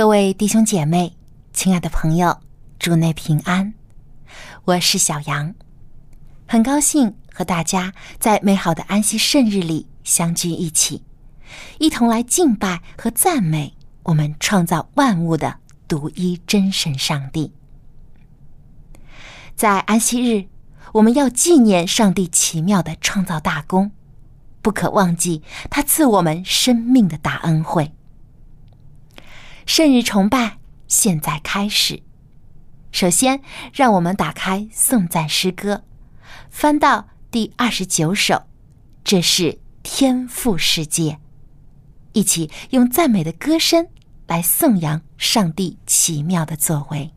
各位弟兄姐妹，亲爱的朋友，祝内平安。我是小杨，很高兴和大家在美好的安息圣日里相聚一起，一同来敬拜和赞美我们创造万物的独一真神上帝。在安息日，我们要纪念上帝奇妙的创造大功，不可忘记他赐我们生命的大恩惠。圣日崇拜现在开始。首先，让我们打开颂赞诗歌，翻到第二十九首，这是天赋世界，一起用赞美的歌声来颂扬上帝奇妙的作为。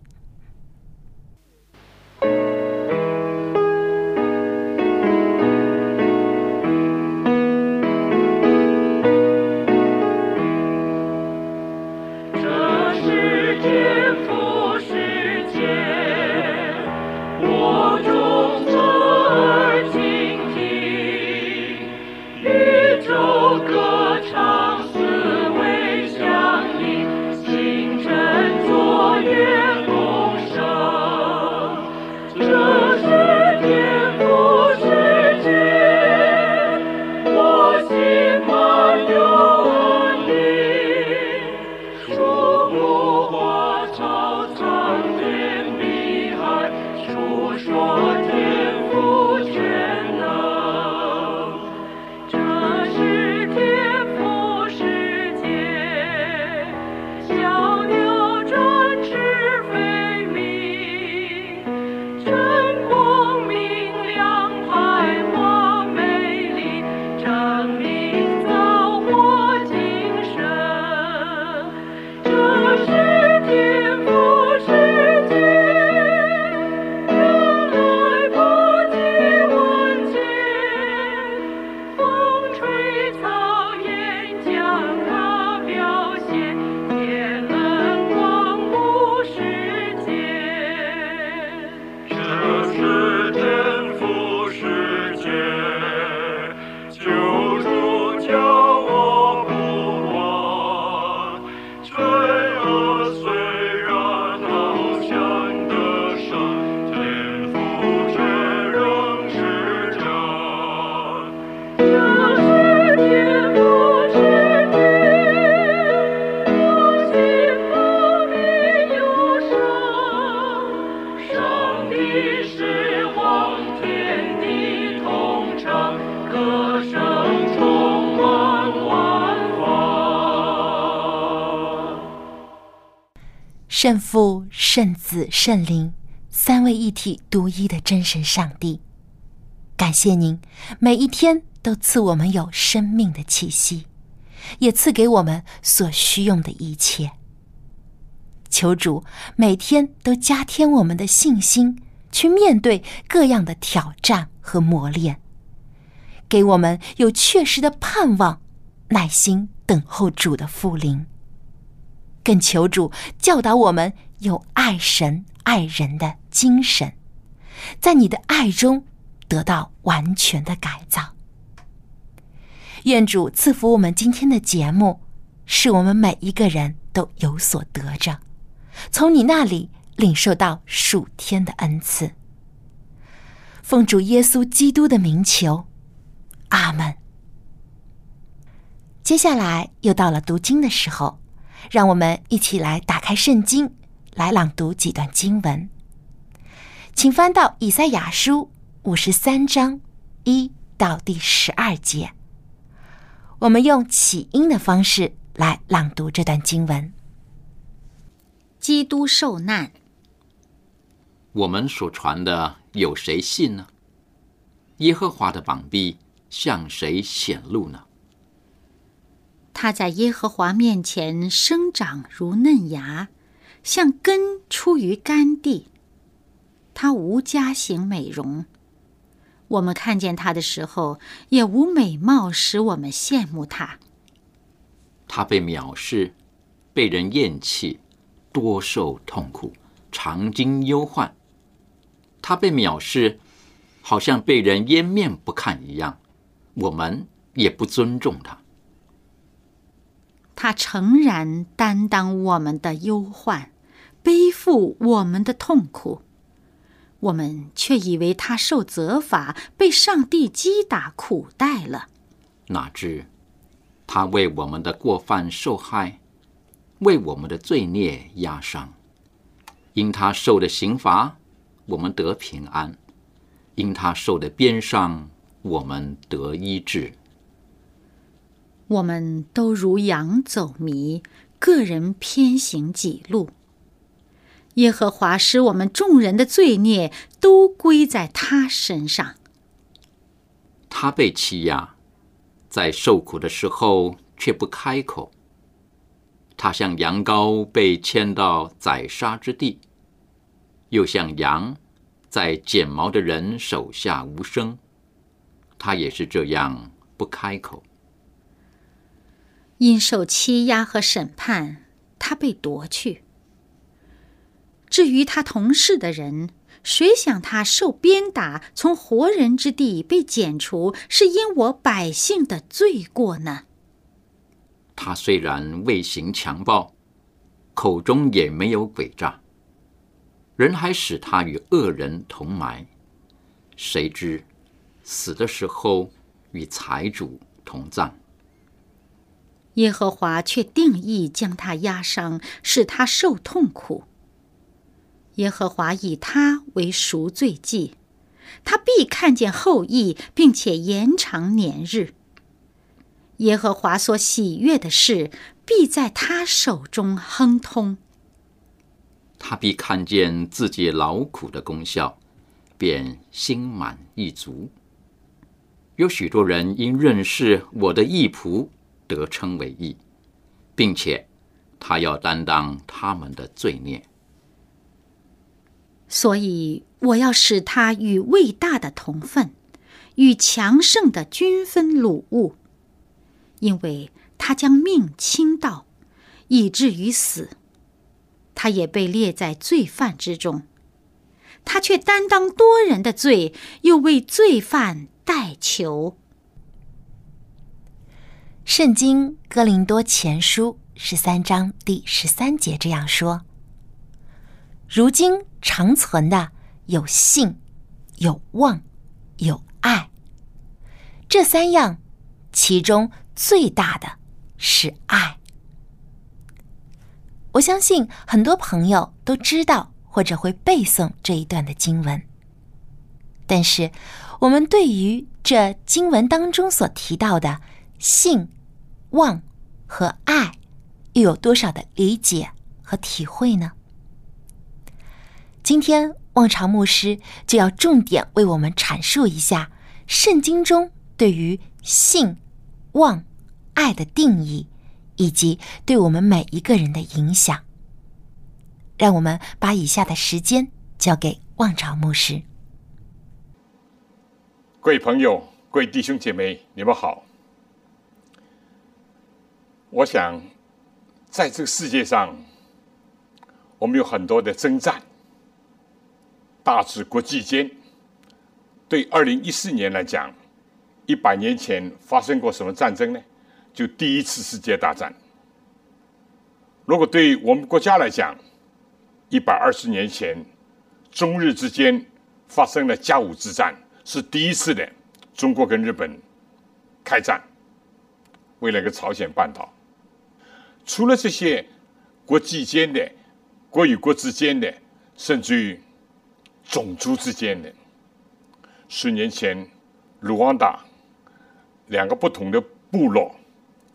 圣父、圣子、圣灵，三位一体、独一的真神上帝，感谢您每一天都赐我们有生命的气息，也赐给我们所需用的一切。求主每天都加添我们的信心，去面对各样的挑战和磨练，给我们有确实的盼望，耐心等候主的复临。更求主教导我们有爱神爱人的精神，在你的爱中得到完全的改造。愿主赐福我们今天的节目，使我们每一个人都有所得着，从你那里领受到数天的恩赐。奉主耶稣基督的名求，阿门。接下来又到了读经的时候。让我们一起来打开圣经，来朗读几段经文。请翻到以赛亚书五十三章一到第十二节。我们用起音的方式来朗读这段经文。基督受难，我们所传的有谁信呢？耶和华的膀臂向谁显露呢？他在耶和华面前生长如嫩芽，像根出于干地。他无家型美容，我们看见他的时候，也无美貌使我们羡慕他。他被藐视，被人厌弃，多受痛苦，常经忧患。他被藐视，好像被人掩面不看一样，我们也不尊重他。他诚然担当我们的忧患，背负我们的痛苦，我们却以为他受责罚，被上帝击打苦待了。哪知他为我们的过犯受害，为我们的罪孽压伤。因他受的刑罚，我们得平安；因他受的鞭伤，我们得医治。我们都如羊走迷，个人偏行己路。耶和华使我们众人的罪孽都归在他身上。他被欺压，在受苦的时候却不开口。他像羊羔被牵到宰杀之地，又像羊在剪毛的人手下无声。他也是这样不开口。因受欺压和审判，他被夺去。至于他同事的人，谁想他受鞭打，从活人之地被剪除，是因我百姓的罪过呢？他虽然未行强暴，口中也没有诡诈，人还使他与恶人同埋。谁知死的时候与财主同葬。耶和华却定义将他压伤，使他受痛苦。耶和华以他为赎罪祭，他必看见后裔，并且延长年日。耶和华所喜悦的事，必在他手中亨通。他必看见自己劳苦的功效，便心满意足。有许多人因认识我的义仆。得称为义，并且他要担当他们的罪孽，所以我要使他与伟大的同分，与强盛的均分掳物，因为他将命倾倒，以至于死，他也被列在罪犯之中，他却担当多人的罪，又为罪犯代求。圣经哥林多前书十三章第十三节这样说：“如今长存的有信、有望、有爱。这三样，其中最大的是爱。”我相信很多朋友都知道或者会背诵这一段的经文，但是我们对于这经文当中所提到的信。望和爱又有多少的理解和体会呢？今天望潮牧师就要重点为我们阐述一下圣经中对于信、望、爱的定义，以及对我们每一个人的影响。让我们把以下的时间交给望潮牧师。各位朋友，各位弟兄姐妹，你们好。我想，在这个世界上，我们有很多的征战，大至国际间。对二零一四年来讲，一百年前发生过什么战争呢？就第一次世界大战。如果对我们国家来讲，一百二十年前，中日之间发生了甲午之战，是第一次的中国跟日本开战，为了个朝鲜半岛。除了这些国际间的、国与国之间的，甚至于种族之间的，十年前，卢旺达两个不同的部落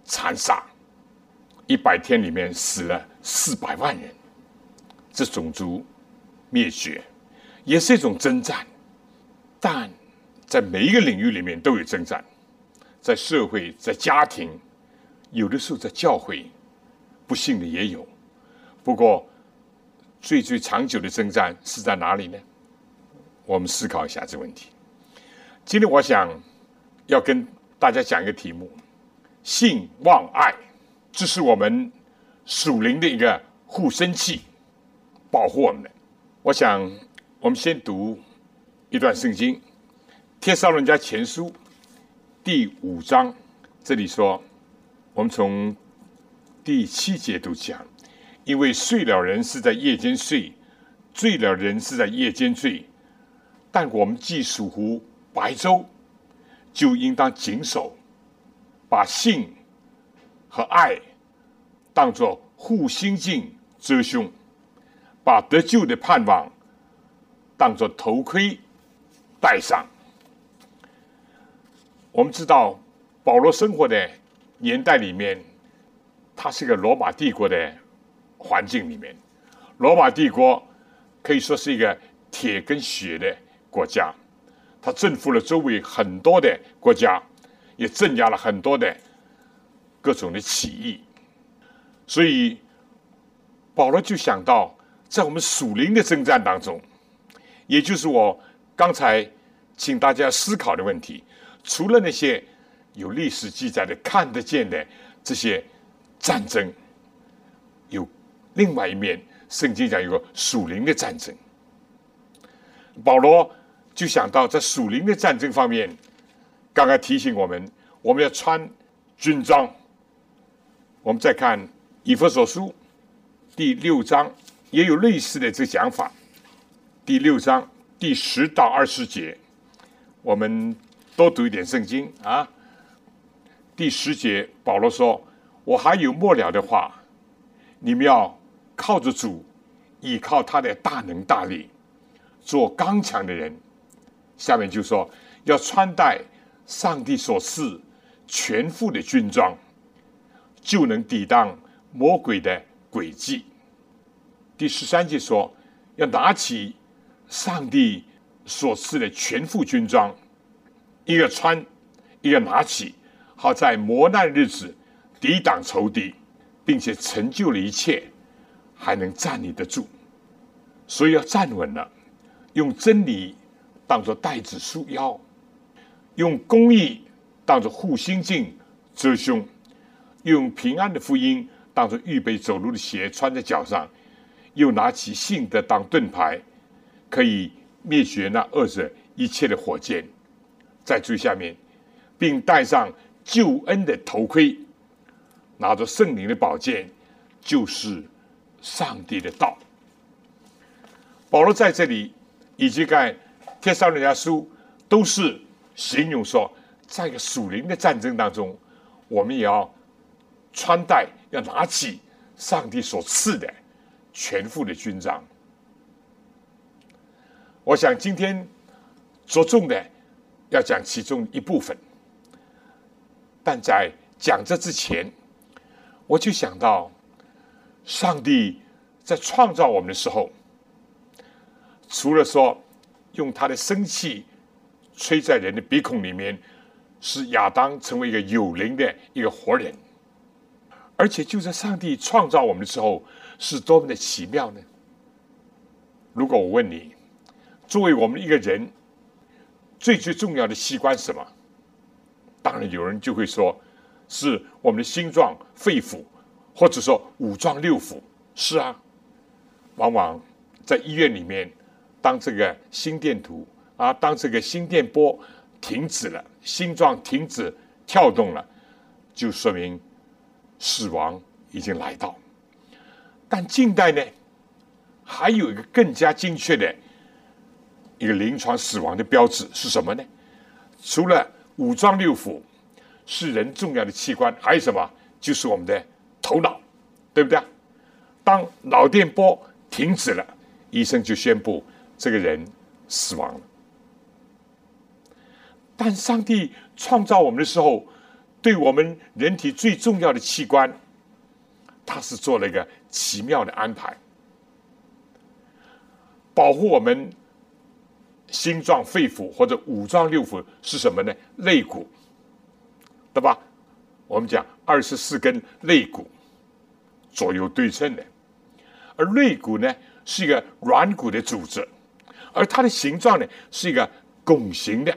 残杀，一百天里面死了四百万人，这种族灭绝也是一种征战，但在每一个领域里面都有征战。在社会、在家庭，有的时候在教会，不幸的也有。不过，最最长久的征战是在哪里呢？我们思考一下这个问题。今天我想要跟大家讲一个题目：性、望、爱，这是我们属灵的一个护身器，保护我们的。我想，我们先读一段圣经，《帖撒罗人家前书》第五章，这里说，我们从第七节都讲，因为睡了人是在夜间睡，醉了人是在夜间醉。但我们既属乎白昼，就应当谨守，把性和爱当作护心镜遮胸，把得救的盼望当作头盔戴上。我们知道，保罗生活的年代里面，它是个罗马帝国的环境里面，罗马帝国可以说是一个铁跟血的。国家，它征服了周围很多的国家，也镇压了很多的各种的起义。所以保罗就想到，在我们属灵的征战当中，也就是我刚才请大家思考的问题，除了那些有历史记载的、看得见的这些战争，有另外一面，圣经讲有个属灵的战争。保罗。就想到在属灵的战争方面，刚刚提醒我们，我们要穿军装。我们再看以弗所书第六章，也有类似的这讲法。第六章第十到二十节，我们多读一点圣经啊。第十节，保罗说：“我还有末了的话，你们要靠着主，依靠他的大能大力，做刚强的人。”下面就说要穿戴上帝所赐全副的军装，就能抵挡魔鬼的诡计。第十三节说要拿起上帝所赐的全副军装，一个穿，一个拿起，好在磨难日子抵挡仇敌，并且成就了一切，还能站立得住。所以要站稳了，用真理。当做带子束腰，用公义当做护心镜遮胸，用平安的福音当做预备走路的鞋穿在脚上，又拿起信德当盾牌，可以灭绝那恶者一切的火箭。在最下面，并戴上救恩的头盔，拿着圣灵的宝剑，就是上帝的道。保罗在这里以及在。天上人家书都是形容说，在一个属灵的战争当中，我们也要穿戴，要拿起上帝所赐的全副的军装。我想今天着重的要讲其中一部分，但在讲这之前，我就想到，上帝在创造我们的时候，除了说。用他的生气吹在人的鼻孔里面，使亚当成为一个有灵的一个活人。而且就在上帝创造我们的时候，是多么的奇妙呢？如果我问你，作为我们一个人最最重要的器官是什么？当然有人就会说，是我们的心脏、肺腑，或者说五脏六腑。是啊，往往在医院里面。当这个心电图啊，当这个心电波停止了，心脏停止跳动了，就说明死亡已经来到。但近代呢，还有一个更加精确的一个临床死亡的标志是什么呢？除了五脏六腑是人重要的器官，还有什么？就是我们的头脑，对不对？当脑电波停止了，医生就宣布。这个人死亡了，但上帝创造我们的时候，对我们人体最重要的器官，他是做了一个奇妙的安排，保护我们心脏、肺腑或者五脏六腑是什么呢？肋骨，对吧？我们讲二十四根肋骨左右对称的，而肋骨呢是一个软骨的组织，而它的形状呢是一个拱形的，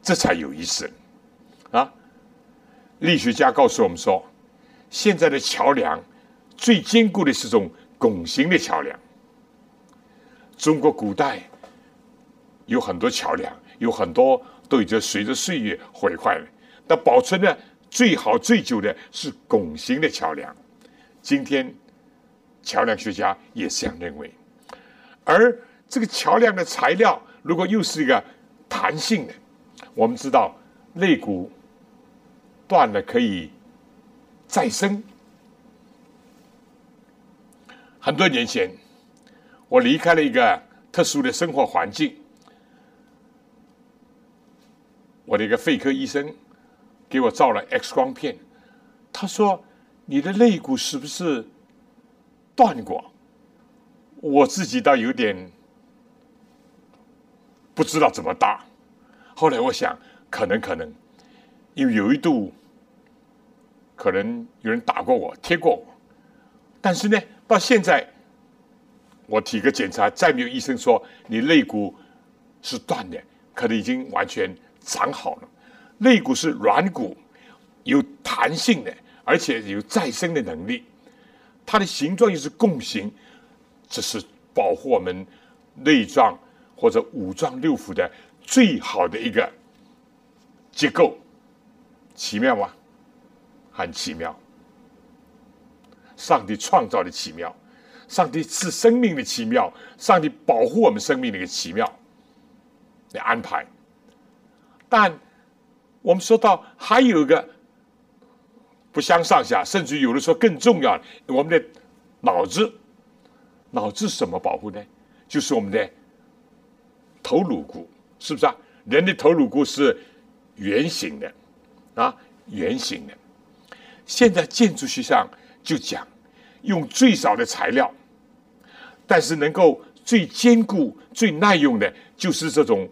这才有意思啊！力学家告诉我们说，现在的桥梁最坚固的是种拱形的桥梁。中国古代有很多桥梁，有很多都已经随着岁月毁坏了。但保存的最好最久的是拱形的桥梁。今天桥梁学家也这样认为。而这个桥梁的材料，如果又是一个弹性的，我们知道肋骨断了可以再生。很多年前。我离开了一个特殊的生活环境，我的一个肺科医生给我照了 X 光片，他说：“你的肋骨是不是断过？”我自己倒有点不知道怎么答。后来我想，可能可能，因为有一度可能有人打过我、贴过我，但是呢，到现在。我体格检查，再没有医生说你肋骨是断的，可能已经完全长好了。肋骨是软骨，有弹性的，而且有再生的能力。它的形状又是弓形，这是保护我们内脏或者五脏六腑的最好的一个结构。奇妙吗？很奇妙。上帝创造的奇妙。上帝赐生命的奇妙，上帝保护我们生命的一个奇妙的安排。但我们说到还有一个不相上下，甚至有的说更重要，我们的脑子，脑子什么保护呢？就是我们的头颅骨，是不是啊？人的头颅骨是圆形的啊，圆形的。现在建筑学上就讲，用最少的材料。但是能够最坚固、最耐用的，就是这种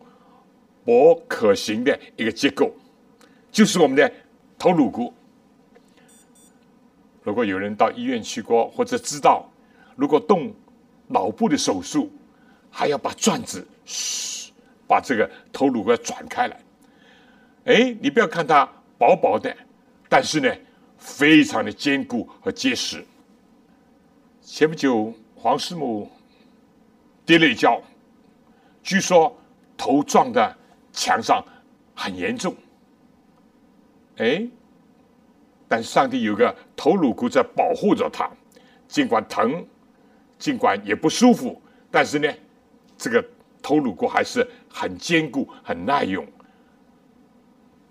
薄可行的一个结构，就是我们的头颅骨。如果有人到医院去过，或者知道，如果动脑部的手术，还要把转子，把这个头颅骨转开来。哎，你不要看它薄薄的，但是呢，非常的坚固和结实。前不久。黄师母跌了一跤，据说头撞的墙上很严重。哎，但上帝有个头颅骨在保护着他，尽管疼，尽管也不舒服，但是呢，这个头颅骨还是很坚固、很耐用。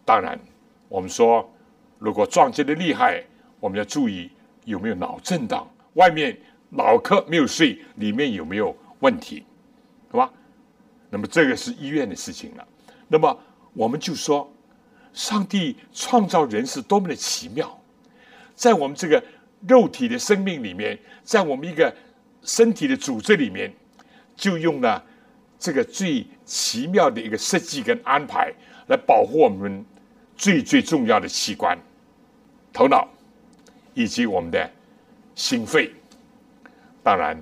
当然，我们说如果撞击的厉害，我们要注意有没有脑震荡，外面。脑壳没有碎，里面有没有问题，是吧？那么这个是医院的事情了。那么我们就说，上帝创造人是多么的奇妙，在我们这个肉体的生命里面，在我们一个身体的组织里面，就用了这个最奇妙的一个设计跟安排，来保护我们最最重要的器官——头脑以及我们的心肺。当然，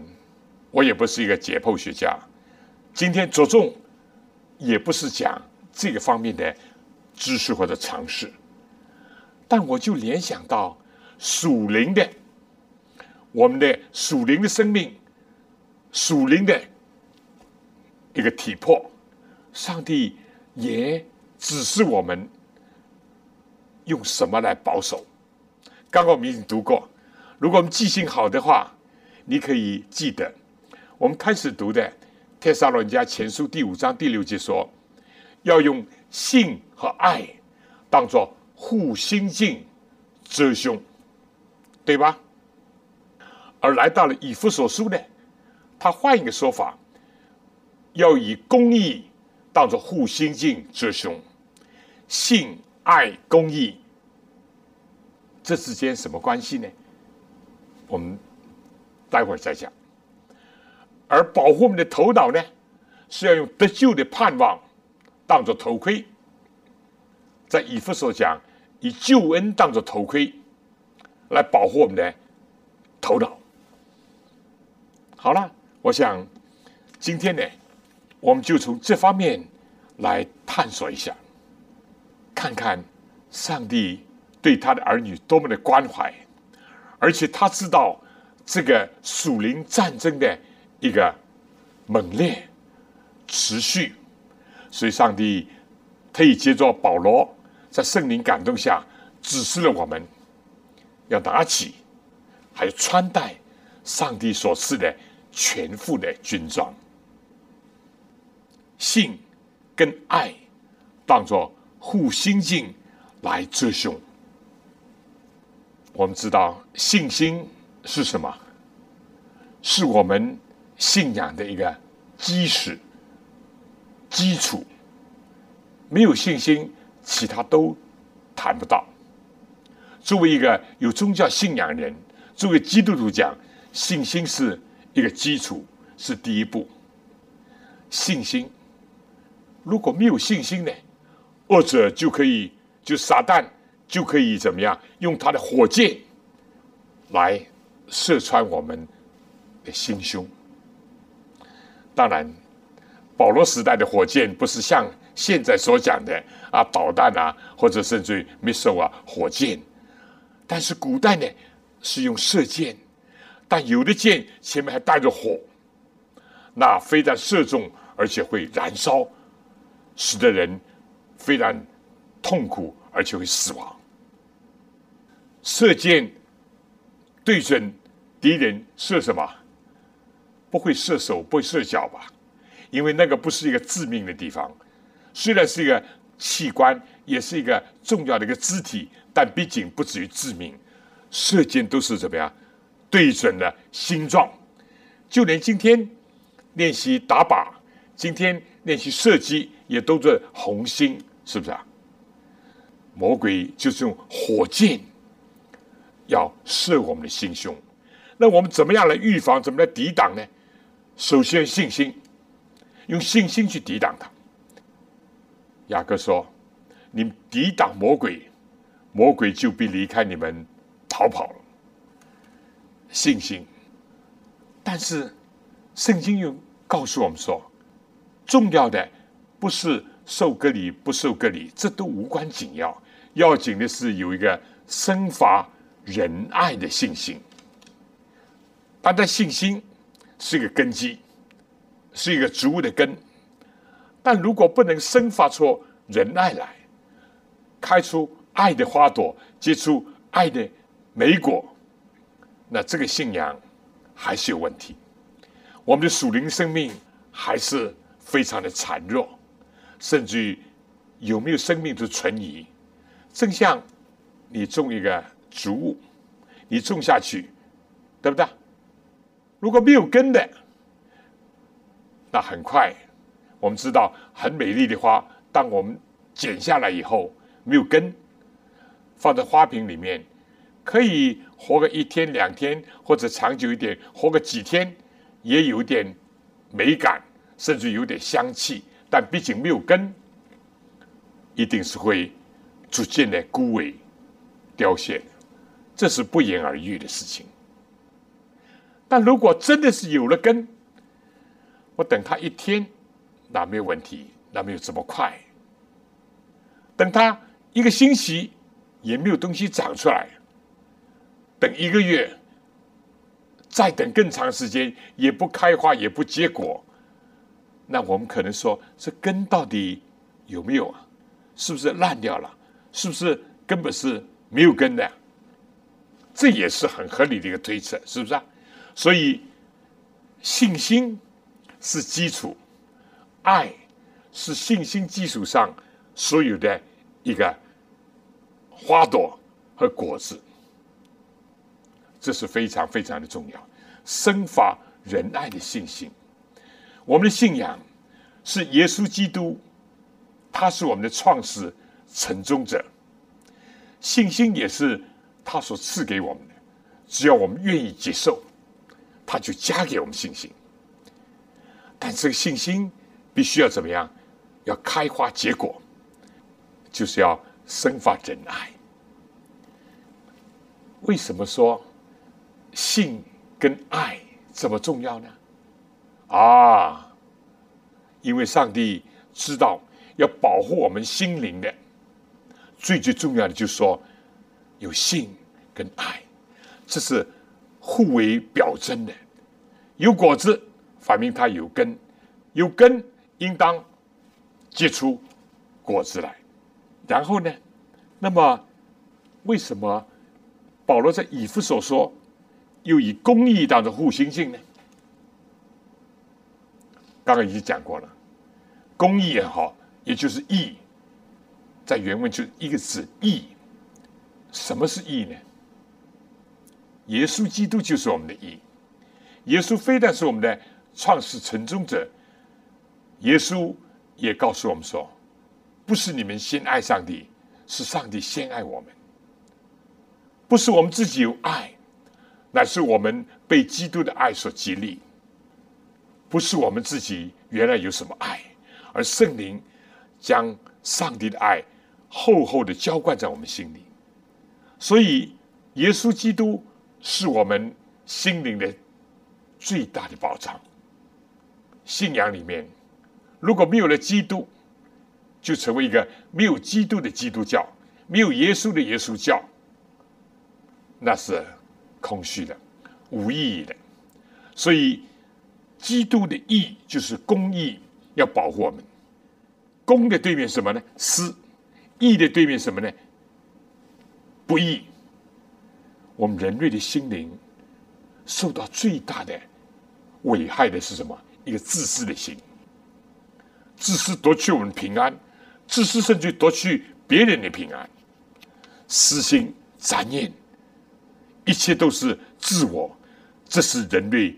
我也不是一个解剖学家，今天着重也不是讲这个方面的知识或者尝试，但我就联想到属灵的，我们的属灵的生命，属灵的一个体魄，上帝也指示我们用什么来保守。刚刚我们已经读过，如果我们记性好的话。你可以记得，我们开始读的《帖撒罗尼迦前书》第五章第六节说，要用信和爱当做护心镜遮胸，对吧？而来到了以弗所书呢，他换一个说法，要以公义当做护心镜遮胸，信爱公义，这之间什么关系呢？我们。待会儿再讲。而保护我们的头脑呢，是要用得救的盼望当做头盔。在以弗所讲，以救恩当作头盔，来保护我们的头脑。好了，我想今天呢，我们就从这方面来探索一下，看看上帝对他的儿女多么的关怀，而且他知道这个属灵战争的一个猛烈持续，所以上帝特意接着保罗在圣灵感动下指示了我们，要拿起还有穿戴上帝所赐的。全副的军装，信跟爱当作护心镜来遮胸。我们知道信心是什么？是我们信仰的一个基石、基础。没有信心，其他都谈不到。作为一个有宗教信仰人，作为基督徒讲，信心是。一个基础是第一步，信心。如果没有信心呢，恶者就可以就撒旦就可以怎么样？用他的火箭来射穿我们的心胸。当然，保罗时代的火箭不是像现在所讲的啊导弹啊，或者甚至于 missile 啊火箭，但是古代呢是用射箭。但有的箭前面还带着火，那非但射中，而且会燃烧，使得人非常痛苦，而且会死亡。射箭对准敌人射什么？不会射手，不会射脚吧？因为那个不是一个致命的地方，虽然是一个器官，也是一个重要的一个肢体，但毕竟不至于致命。射箭都是怎么样？对准了心脏，就连今天练习打靶，今天练习射击，也都是红心，是不是啊？魔鬼就是用火箭要射我们的心胸。那我们怎么样来预防？怎么来抵挡呢？首先信心，用信心去抵挡他。雅各说：“你抵挡魔鬼，魔鬼就必离开你们逃跑了。”信心，但是圣经又告诉我们说，重要的不是受隔离不受隔离，这都无关紧要，要紧的是有一个生发仁爱的信心。他的信心是一个根基，是一个植物的根，但如果不能生发出仁爱来，开出爱的花朵，结出爱的美果。那这个信仰还是有问题，我们的属灵生命还是非常的孱弱，甚至于有没有生命都存疑。正像你种一个植物，你种下去，对不对？如果没有根的，那很快我们知道很美丽的花，当我们剪下来以后没有根，放在花瓶里面。可以活个一天两天，或者长久一点，活个几天，也有点美感，甚至有点香气。但毕竟没有根，一定是会逐渐的枯萎、凋谢，这是不言而喻的事情。但如果真的是有了根，我等它一天，那没有问题，那没有这么快。等它一个星期，也没有东西长出来。等一个月，再等更长时间，也不开花，也不结果，那我们可能说，这根到底有没有啊？是不是烂掉了？是不是根本是没有根的？这也是很合理的一个推测，是不是啊？所以，信心是基础，爱是信心基础上所有的一个花朵和果子。这是非常非常的重要，生发仁爱的信心。我们的信仰是耶稣基督，他是我们的创始成终者。信心也是他所赐给我们的，只要我们愿意接受，他就加给我们信心。但这个信心必须要怎么样？要开花结果，就是要生发真爱。为什么说性跟爱这么重要呢？啊，因为上帝知道要保护我们心灵的最最重要的，就是说有性跟爱，这是互为表征的。有果子，反映它有根；有根，应当结出果子来。然后呢，那么为什么保罗在以弗所说，又以公义当中互心镜呢？刚刚已经讲过了，公义也好，也就是义，在原文就一个字“义”。什么是义呢？耶稣基督就是我们的义。耶稣非但是我们的创始成终者，耶稣也告诉我们说，不是你们先爱上帝，是上帝先爱我们。不是我们自己有爱，乃是我们被基督的爱所激励。不是我们自己原来有什么爱，而圣灵将上帝的爱厚厚的浇灌在我们心里。所以，耶稣基督是我们心灵的。最大的保障。信仰里面，如果没有了基督，就成为一个没有基督的基督教，没有耶稣的耶稣教，那是空虚的、无意义的。所以，基督的义就是公义，要保护我们。公的对面什么呢？私。义的对面什么呢？不义。我们人类的心灵。受到最大的危害的是什么？一个自私的心，自私夺去我们平安，自私甚至夺去别人的平安，私心杂念，一切都是自我，这是人类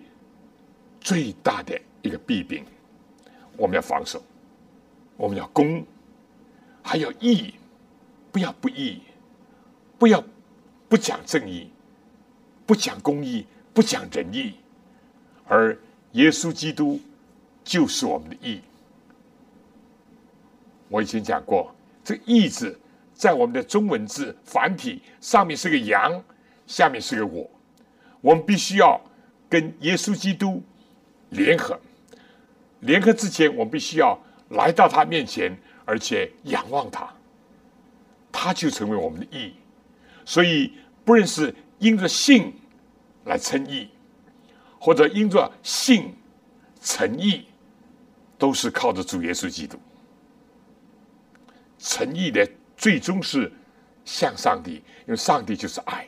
最大的一个弊病。我们要防守，我们要公，还要义，不要不义，不要不讲正义，不讲公义。不讲仁义，而耶稣基督就是我们的义。我以前讲过，这“义”字在我们的中文字繁体上面是个羊，下面是个我。我们必须要跟耶稣基督联合，联合之前，我们必须要来到他面前，而且仰望他，他就成为我们的义。所以，不论是因着信。来称义，或者因着信诚意，都是靠着主耶稣基督。诚意的最终是向上帝，因为上帝就是爱，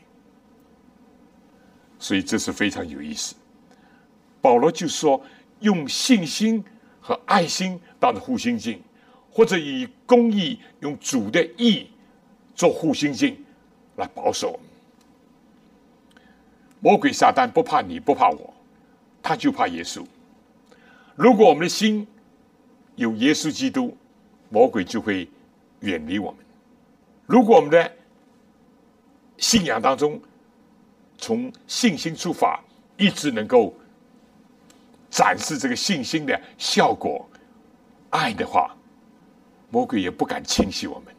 所以这是非常有意思。保罗就说，用信心和爱心当做护心镜，或者以公义用主的义做护心镜来保守。魔鬼撒旦不怕你不怕我，他就怕耶稣。如果我们的心有耶稣基督，魔鬼就会远离我们。如果我们的信仰当中从信心出发，一直能够展示这个信心的效果、爱的话，魔鬼也不敢侵袭我们，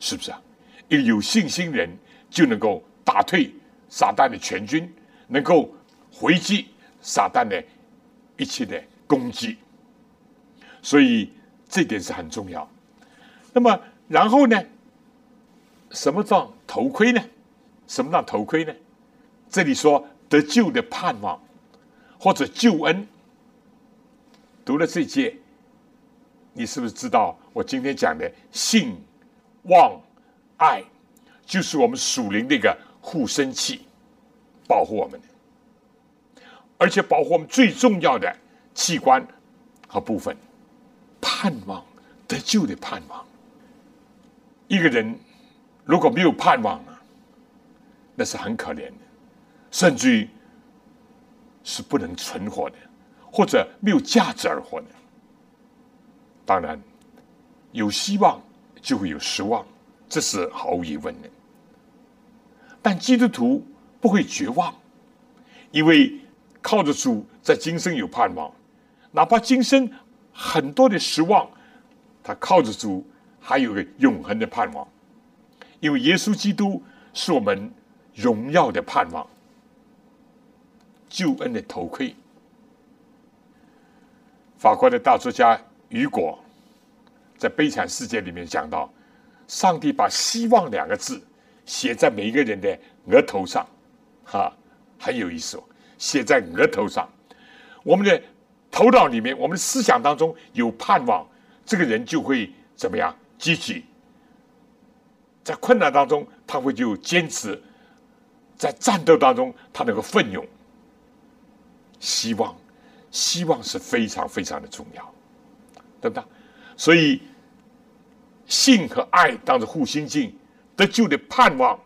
是不是啊？一个有信心人就能够打退。撒旦的全军能够回击撒旦的一切的攻击，所以这点是很重要。那么，然后呢？什么叫头盔呢？什么叫头盔呢？这里说得救的盼望或者救恩。读了这节，你是不是知道我今天讲的信、望、爱，就是我们属灵的一个护身器？保护我们，而且保护我们最重要的器官和部分，盼望得救的盼望。一个人如果没有盼望啊，那是很可怜的，甚至于是不能存活的，或者没有价值而活的。当然，有希望就会有失望，这是毫无疑问的。但基督徒。不会绝望，因为靠着主，在今生有盼望，哪怕今生很多的失望，他靠着主还有个永恒的盼望，因为耶稣基督是我们荣耀的盼望，救恩的头盔。法国的大作家雨果在《悲惨世界》里面讲到，上帝把“希望”两个字写在每一个人的额头上，哈，很有意思哦，写在额头上。我们的头脑里面，我们的思想当中有盼望，这个人就会怎么样？积极。在困难当中，他会就坚持；在战斗当中，他能够奋勇。希望。希望是非常非常的重要，对不对？所以信和爱当着护心镜，得救的盼望，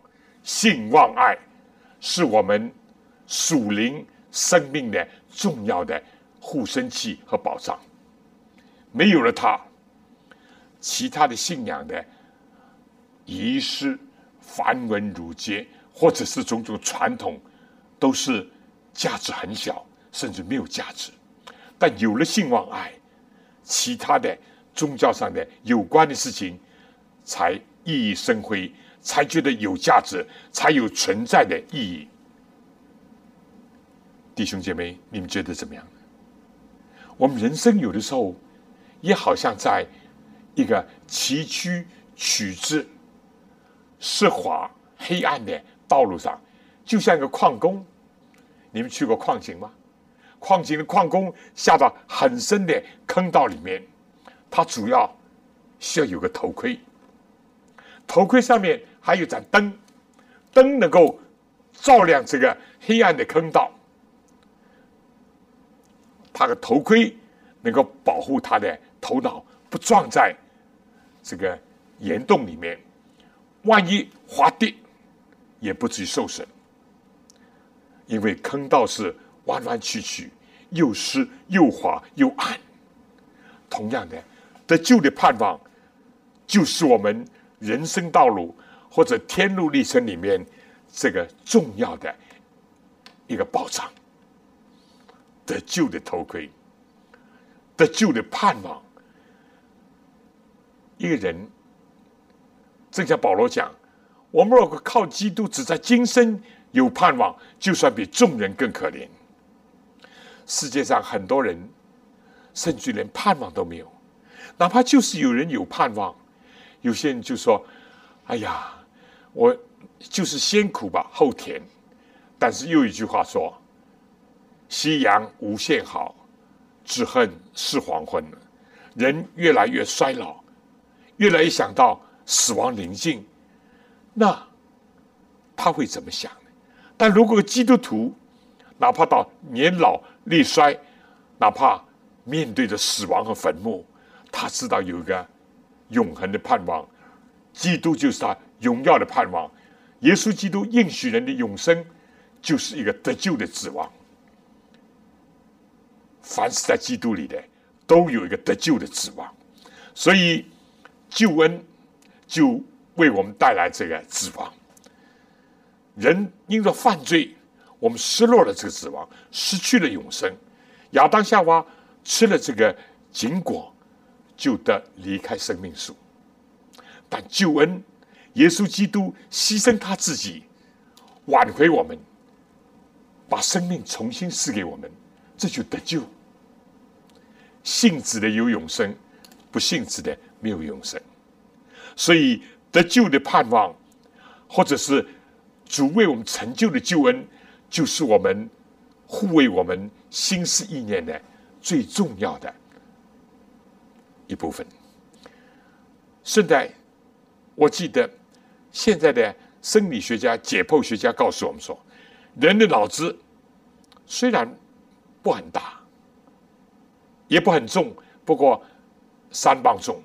信望爱，是我们属灵生命的重要的护身器和保障。没有了它，其他的信仰的仪式、繁文缛节，或者是种种传统，都是价值很小，甚至没有价值。但有了信望爱，其他的宗教上的有关的事情，才熠熠生辉，才觉得有价值，才有存在的意义。弟兄姐妹，你们觉得怎么样？我们人生有的时候，也好像在一个崎岖曲折、湿滑、黑暗的道路上，就像一个矿工。你们去过矿井吗？矿井的矿工下到很深的坑道里面，他主要需要有个头盔，头盔上面还有盏灯，灯能够照亮这个黑暗的坑道，他的头盔能够保护他的头脑不撞在这个岩洞里面，万一滑跌也不至于受损，因为坑道是。弯弯曲曲，又湿又滑又暗。同样的，得救的盼望，就是我们人生道路或者天路历程里面这个重要的一个保障。得救的头盔，得救的盼望。一个人，正像保罗讲：我们如果靠基督，只在今生有盼望，就算比众人更可怜。世界上很多人，甚至连盼望都没有。哪怕就是有人有盼望，有些人就说：“哎呀，我就是先苦吧，后甜。”但是又一句话说：“夕阳无限好，只恨是黄昏。”人越来越衰老，越来越想到死亡临近，那他会怎么想呢？但如果基督徒，哪怕到年老力衰，哪怕面对着死亡和坟墓，他知道有一个永恒的盼望，基督就是他荣耀的盼望。耶稣基督应许人的永生，就是一个得救的指望。凡是在基督里的，都有一个得救的指望。所以救恩就为我们带来这个指望。人因着犯罪。我们失落了这个指望，失去了永生。亚当夏娃吃了这个禁果，就得离开生命树。但救恩，耶稣基督牺牲他自己，挽回我们，把生命重新赐给我们，这就得救。信子的有永生，不信子的没有永生。所以得救的盼望，或者是主为我们成就的救恩。就是我们护卫我们心思意念的最重要的一部分。顺带，我记得现在的生理学家、解剖学家告诉我们说，人的脑子虽然不很大，也不很重，不过三磅重，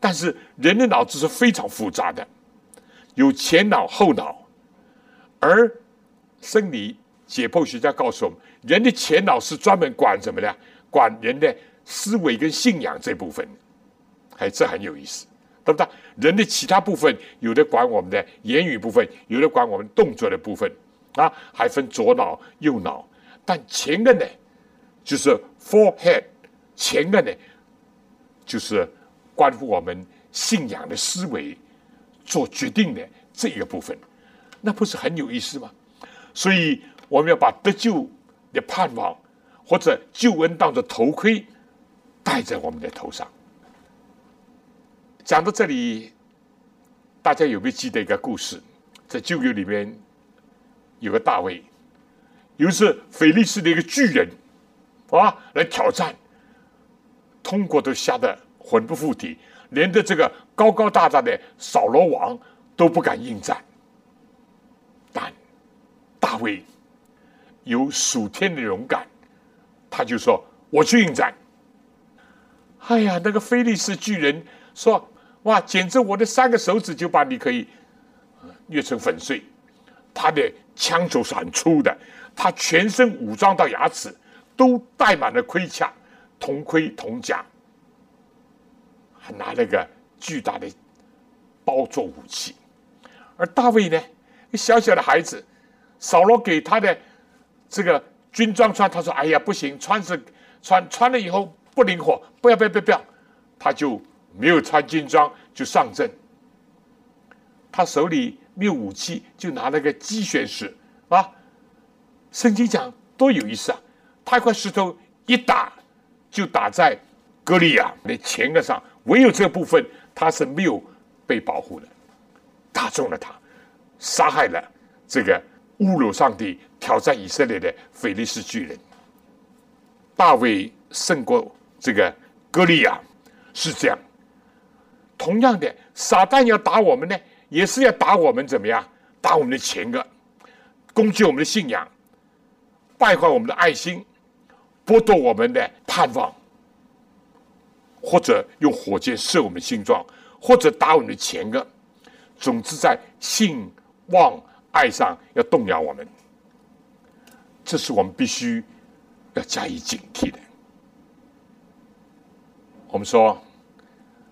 但是人的脑子是非常复杂的，有前脑后脑，而生理解剖学家告诉我们，人的前脑是专门管什么的？管人的思维跟信仰这部分。哎，这很有意思，对不对？人的其他部分，有的管我们的言语部分，有的管我们动作的部分，啊，还分左脑、右脑。但前个呢，就是 forehead，前个呢，就是关乎我们信仰的思维做决定的这一个部分，那不是很有意思吗？所以我们要把得救的盼望或者救恩当做头盔戴在我们的头上。讲到这里，大家有没有记得一个故事？在旧约里面有个大卫，有一次菲利斯的一个巨人啊来挑战，通过都吓得魂不附体，连的这个高高大大的扫罗王都不敢应战。但大卫有属天的勇敢，他就说：“我去应战。”哎呀，那个菲利斯巨人说。哇！简直我的三个手指就把你可以虐成粉碎。他的枪手是很粗的，他全身武装到牙齿，都戴满了盔甲，铜盔铜甲，还拿了个巨大的包做武器。而大卫呢，小小的孩子，扫罗给他的这个军装穿，他说：“哎呀，不行，穿是穿穿了以后不灵活，不要不要不要不要，他就。”没有穿军装就上阵，他手里没有武器，就拿了个鸡血石啊。圣经讲多有意思啊！他一块石头一打，就打在歌利亚的前额上，唯有这部分他是没有被保护的，打中了他，杀害了这个侮辱上帝、挑战以色列的菲利斯巨人。大卫胜过这个歌利亚，是这样。同样的，撒旦要打我们呢，也是要打我们怎么样？打我们的前额，攻击我们的信仰，败坏我们的爱心，剥夺我们的盼望，或者用火箭射我们心脏，或者打我们的前额。总之，在性望爱上要动摇我们，这是我们必须要加以警惕的。我们说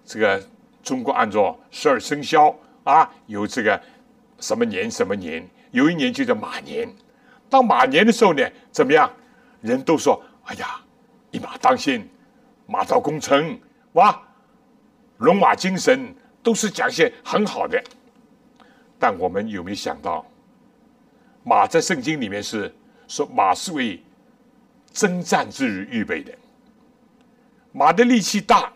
这个。中国按照十二生肖啊，有这个什么年什么年，有一年就叫马年。到马年的时候呢，怎么样？人都说：“哎呀，一马当先，马到功成，哇，龙马精神，都是讲些很好的。”但我们有没有想到，马在圣经里面是说马是为征战之日预备的，马的力气大。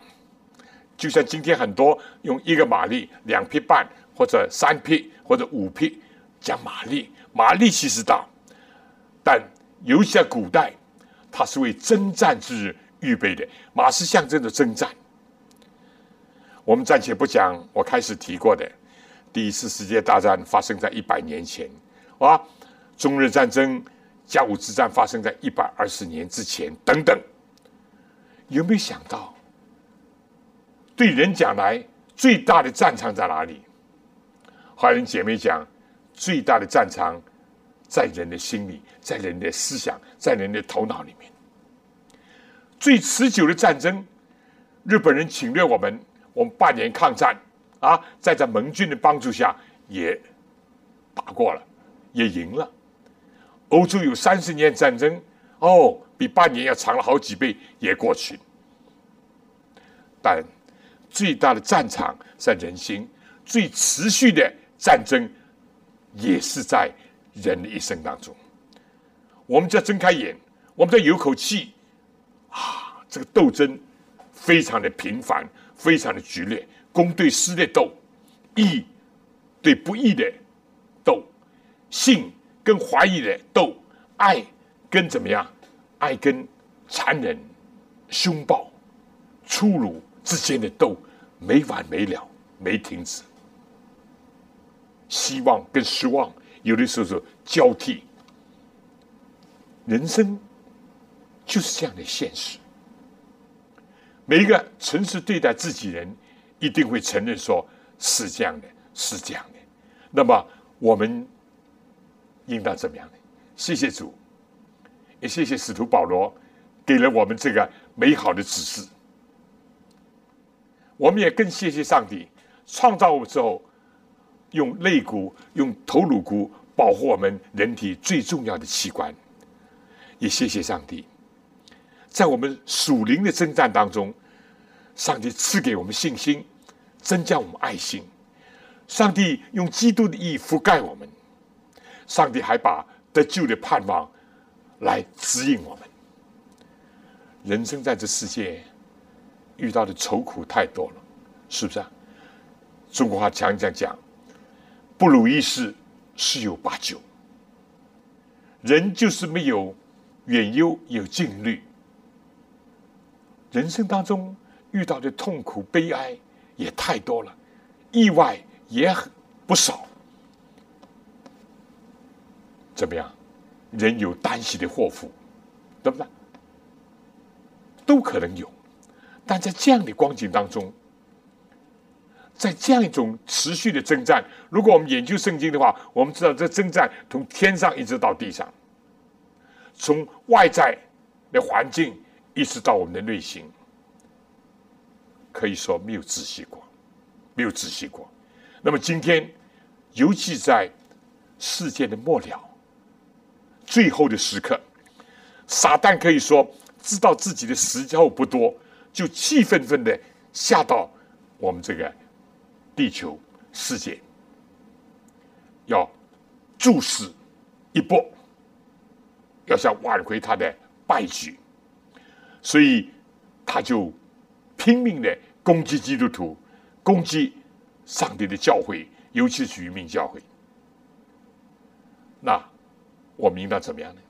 就像今天很多用一个马力、两匹半或者三匹或者五匹讲马力，马力其实大，但尤其在古代，它是为征战之日预备的。马是象征着征战。我们暂且不讲，我开始提过的第一次世界大战发生在一百年前，啊，中日战争、甲午之战发生在一百二十年之前，等等，有没有想到？对人讲来，最大的战场在哪里？华人姐妹讲，最大的战场在人的心里，在人的思想，在人的头脑里面。最持久的战争，日本人侵略我们，我们八年抗战啊，在这盟军的帮助下也打过了，也赢了。欧洲有三十年战争，哦，比八年要长了好几倍，也过去。但最大的战场在人心，最持续的战争也是在人的一生当中。我们只要睁开眼，我们再有口气，啊，这个斗争非常的频繁，非常的剧烈，公对私的斗，义对不义的斗，信跟怀疑的斗，爱跟怎么样？爱跟残忍、凶暴、粗鲁。之间的斗没完没了，没停止。希望跟失望有的时候是交替。人生就是这样的现实。每一个诚实对待自己人，一定会承认说是这样的，是这样的。那么我们应当怎么样呢？谢谢主，也谢谢使徒保罗给了我们这个美好的指示。我们也更谢谢上帝创造我们之后，用肋骨、用头颅骨保护我们人体最重要的器官。也谢谢上帝，在我们属灵的征战当中，上帝赐给我们信心，增加我们爱心。上帝用基督的义覆盖我们，上帝还把得救的盼望来指引我们。人生在这世界遇到的愁苦太多了，是不是啊？中国话讲讲讲，不如意事十有八九。人就是没有远忧，有近虑。人生当中遇到的痛苦、悲哀也太多了，意外。也很不少，怎么样？人有单喜的祸福，对不对？都可能有，但在这样的光景当中，在这样一种持续的征战，如果我们研究圣经的话，我们知道这征战从天上一直到地上，从外在的环境一直到我们的内心，可以说没有仔细过，没有仔细过。那么今天，尤其在世界的末了、最后的时刻，撒旦可以说知道自己的时候不多，就气愤愤的下到我们这个地球世界，要注视一波，要想挽回他的败局，所以他就拼命的攻击基督徒，攻击。上帝的教诲，尤其是愚民教诲，那我们应当怎么样呢？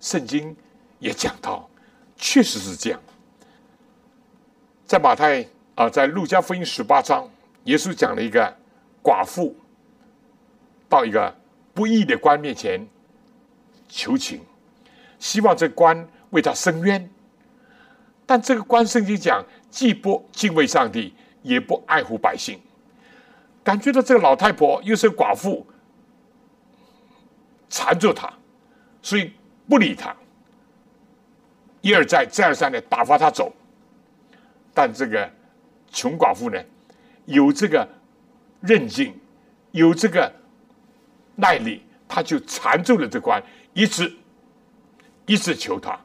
圣经也讲到，确实是这样。在马太啊，在路加福音十八章，耶稣讲了一个寡妇到一个不义的官面前求情，希望这官为他伸冤。但这个官，圣经讲既不敬畏上帝。也不爱护百姓，感觉到这个老太婆又是寡妇，缠住他，所以不理他，一而再，再而三的打发他走。但这个穷寡妇呢，有这个韧劲，有这个耐力，他就缠住了这官，一直一直求他。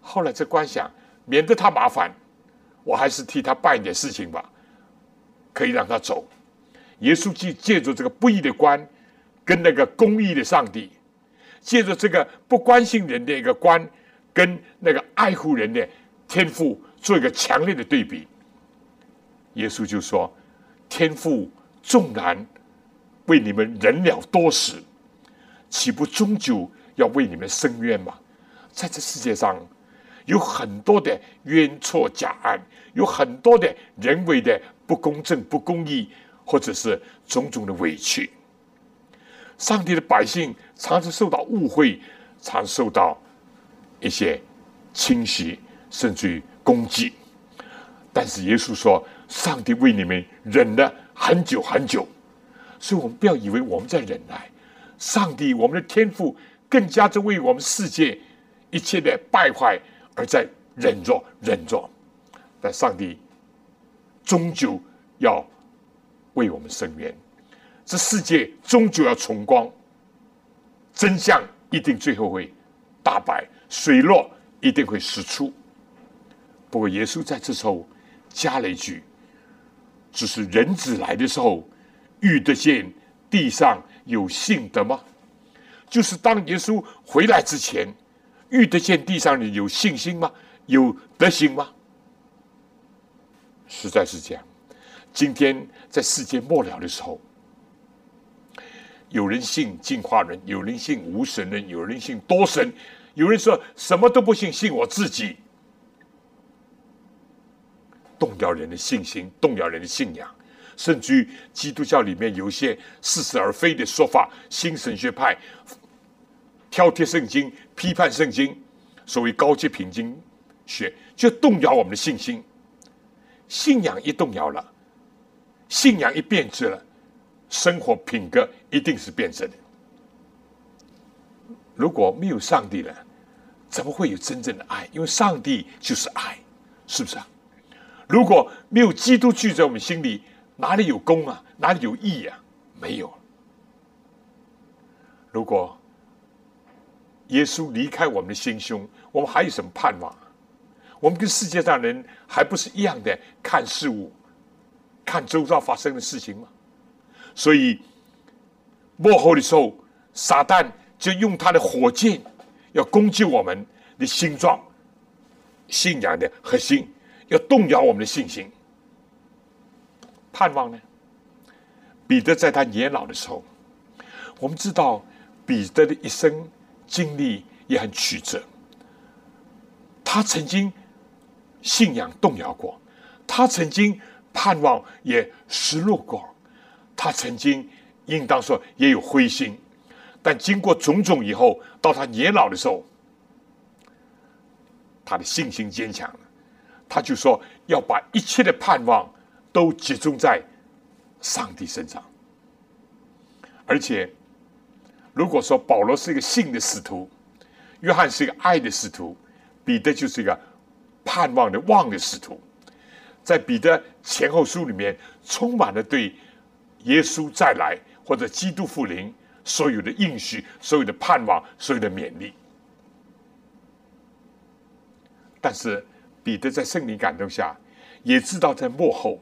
后来这官想，免得他麻烦。我还是替他办一点事情吧，可以让他走。耶稣既借助这个不义的官，跟那个公义的上帝，借着这个不关心人的一个官，跟那个爱护人的天父做一个强烈的对比。耶稣就说：“天父纵然为你们忍了多时，岂不终究要为你们伸冤吗？”在这世界上。有很多的冤错假案，有很多的人为的不公正、不公义，或者是种种的委屈。上帝的百姓常常受到误会，常受到一些侵袭，甚至于攻击。但是耶稣说：“上帝为你们忍了很久很久。”所以，我们不要以为我们在忍耐，上帝，我们的天赋更加在为我们世界一切的败坏。而在忍着忍着，但上帝终究要为我们伸冤，这世界终究要重光，真相一定最后会大白，水落一定会石出。不过耶稣在这时候加了一句：“只是人子来的时候，遇得见地上有信的吗？”就是当耶稣回来之前。遇得见地上的有信心吗？有德行吗？实在是这样。今天在世界末了的时候，有人信进化论，有人信无神论，有人信多神，有人说什么都不信，信我自己，动摇人的信心，动摇人的信仰，甚至于基督教里面有一些似是而非的说法，新神学派。挑剔圣经，批判圣经，所谓高级品经学，就动摇我们的信心。信仰一动摇了，信仰一变质了，生活品格一定是变质的。如果没有上帝了，怎么会有真正的爱？因为上帝就是爱，是不是啊？如果没有基督居在我们心里，哪里有功啊？哪里有义啊？没有。如果耶稣离开我们的心胸，我们还有什么盼望？我们跟世界上人还不是一样的看事物、看周遭发生的事情吗？所以幕后的时候，撒旦就用他的火箭要攻击我们的心脏、信仰的核心，要动摇我们的信心。盼望呢？彼得在他年老的时候，我们知道彼得的一生经历也很曲折。他曾经信仰动摇过，他曾经盼望也失落过，他曾经应当说也有灰心。但经过种种以后，到他年老的时候，他的信心坚强了。他就说要把一切的盼望都集中在。上帝身上，而且，如果说保罗是一个信的使徒，约翰是一个爱的使徒，彼得就是一个盼望的望的使徒，在彼得前后书里面，充满了对耶稣再来或者基督复临所有的应许、所有的盼望、所有的勉励。但是彼得在圣灵感动下，也知道在幕后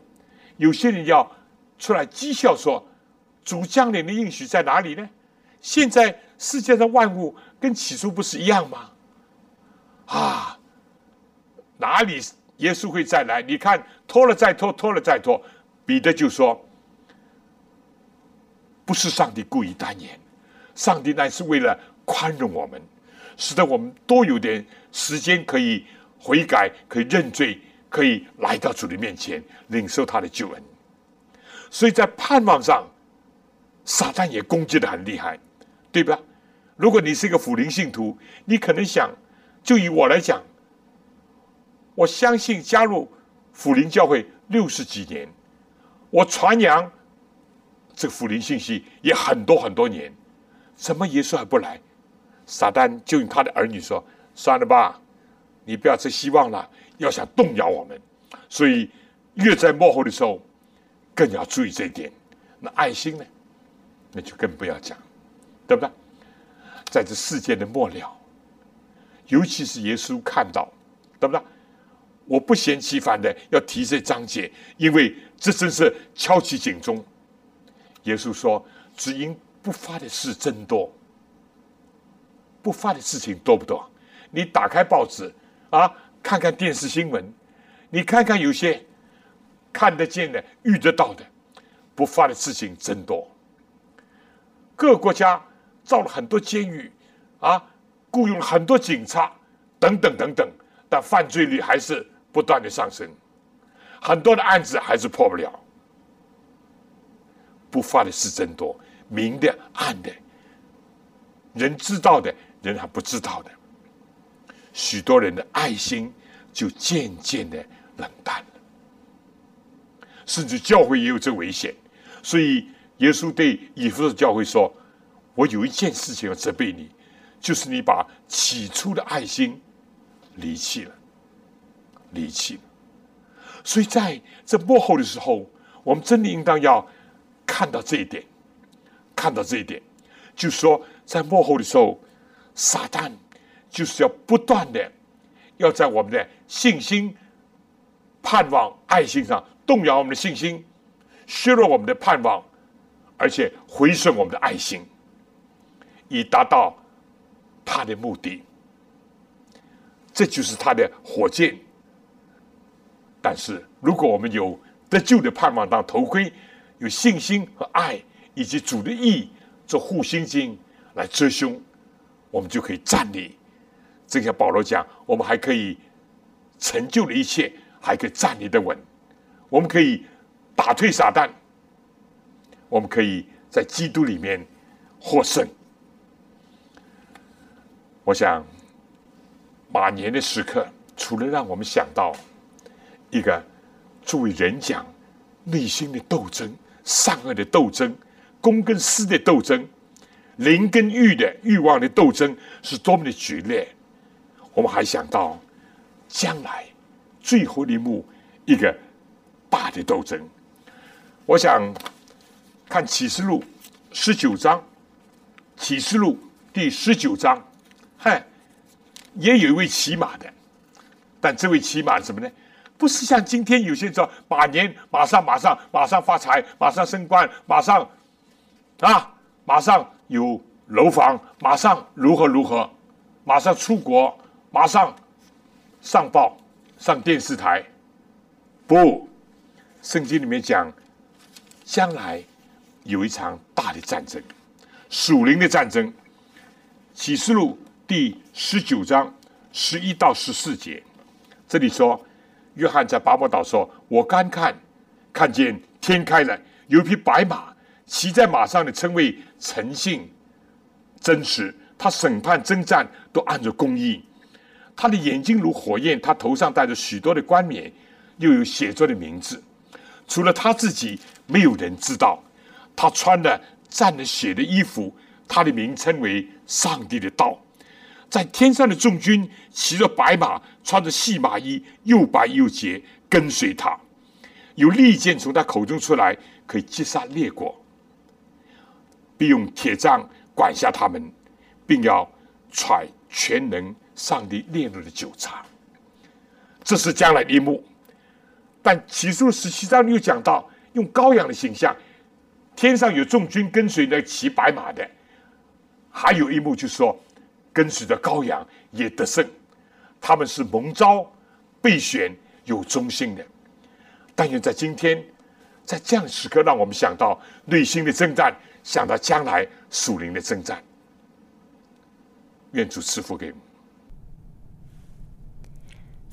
有些人要。出来讥笑说：“主降临的应许在哪里呢？现在世界的万物跟起初不是一样吗？啊，哪里耶稣会再来？你看拖了再拖，拖了再拖。彼得就说：不是上帝故意单言，上帝乃是为了宽容我们，使得我们多有点时间可以悔改，可以认罪，可以来到主的面前，领受他的救恩。”所以在盼望上，撒旦也攻击的很厉害，对吧？如果你是一个辅灵信徒，你可能想，就以我来讲，我相信加入辅灵教会六十几年，我传扬这个辅灵信息也很多很多年，怎么耶稣还不来？撒旦就用他的儿女说：“算了吧，你不要再希望了，要想动摇我们。”所以越在幕后的时候。更要注意这一点。那爱心呢？那就更不要讲，对不对？在这世界的末了，尤其是耶稣看到，对不对？我不嫌其烦的要提这章节，因为这真是敲起警钟。耶稣说：“只因不发的事真多，不发的事情多不多？你打开报纸啊，看看电视新闻，你看看有些。”看得见的、遇得到的，不发的事情真多。各国家造了很多监狱，啊，雇佣了很多警察，等等等等，但犯罪率还是不断的上升，很多的案子还是破不了。不发的事真多，明的、暗的，人知道的，人还不知道的，许多人的爱心就渐渐的冷淡。甚至教会也有这危险，所以耶稣对以弗所教会说：“我有一件事情要责备你，就是你把起初的爱心离弃了，离弃了。所以在这幕后的时候，我们真的应当要看到这一点，看到这一点，就是说，在幕后的时候，撒旦就是要不断的要在我们的信心、盼望、爱心上。”动摇我们的信心，削弱我们的盼望，而且回损我们的爱心，以达到他的目的。这就是他的火箭。但是，如果我们有得救的盼望当头盔，有信心和爱以及主的意做护心镜来遮胸，我们就可以站立。正像保罗讲，我们还可以成就了一切，还可以站立的稳。我们可以打退撒旦，我们可以在基督里面获胜。我想，马年的时刻，除了让我们想到一个作为人讲内心的斗争、善恶的斗争、公跟私的斗争、灵跟欲的欲望的斗争是多么的剧烈，我们还想到将来最后一幕一个。大的斗争，我想看启示录十九章，启示录第十九章，嗨，也有一位骑马的，但这位骑马什么呢？不是像今天有些说马年马上马上马上发财，马上升官，马上啊，马上有楼房，马上如何如何，马上出国，马上上报上电视台。不，圣经里面讲，将来有一场大的战争，属灵的战争。启示录第十九章十一到十四节，这里说。约翰在巴伯岛说：“我刚看，看见天开了，有一匹白马，骑在马上的称谓诚信、真实。他审判征战都按着公义。他的眼睛如火焰，他头上戴着许多的冠冕，又有写着的名字。除了他自己，没有人知道。他穿了蘸了血的衣服，他的名称为上帝的道。”在天上的众军骑着白马，穿着细麻衣，又白又洁，跟随他。有利剑从他口中出来，可以击杀列国，并用铁杖管辖他们，并要揣全能上帝烈怒的酒茶。这是将来的一幕。但起初十七章又讲到，用羔羊的形象，天上有众军跟随那骑白马的。还有一幕就是说。跟随着羔羊也得胜，他们是蒙召、备选、有忠心的。但愿在今天，在这样的时刻，让我们想到内心的征战，想到将来属灵的征战。愿主赐福给我们。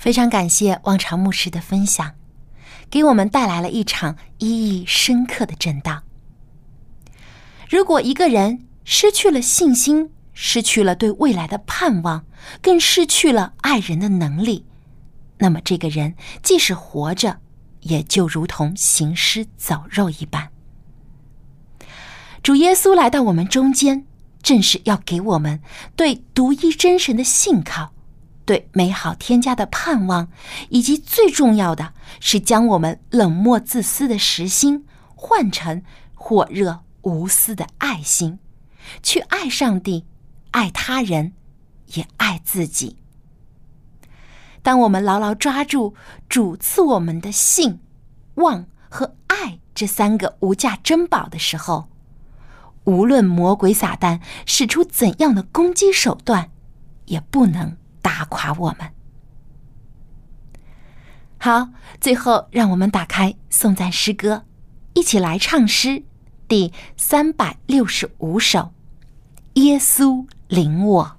非常感谢望潮牧师的分享，给我们带来了一场意义深刻的震荡。如果一个人失去了信心，失去了对未来的盼望，更失去了爱人的能力，那么这个人即使活着，也就如同行尸走肉一般。主耶稣来到我们中间，正是要给我们对独一真神的信靠，对美好添加的盼望，以及最重要的是将我们冷漠自私的实心换成火热无私的爱心，去爱上帝。爱他人，也爱自己。当我们牢牢抓住主赐我们的信、望和爱这三个无价珍宝的时候，无论魔鬼撒旦使出怎样的攻击手段，也不能打垮我们。好，最后让我们打开颂赞诗歌，一起来唱诗第三百六十五首《耶稣》。领我。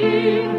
Elohim.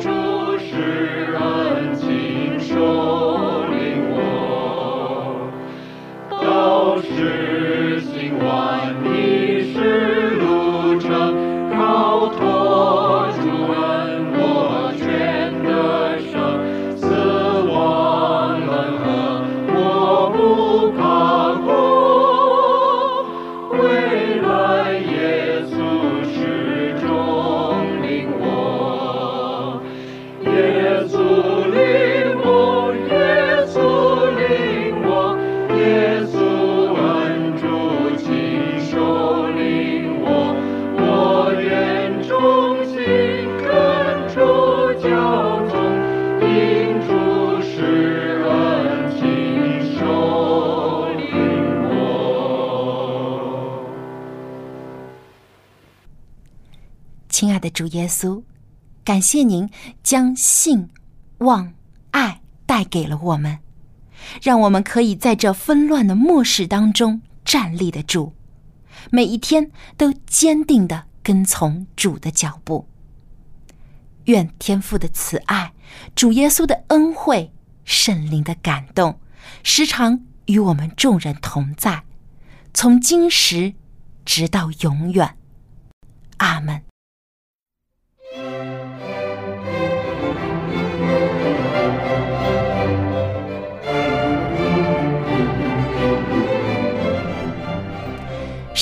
谢您将信、望、爱带给了我们，让我们可以在这纷乱的末世当中站立得住，每一天都坚定的跟从主的脚步。愿天父的慈爱、主耶稣的恩惠、圣灵的感动，时常与我们众人同在，从今时直到永远。阿门。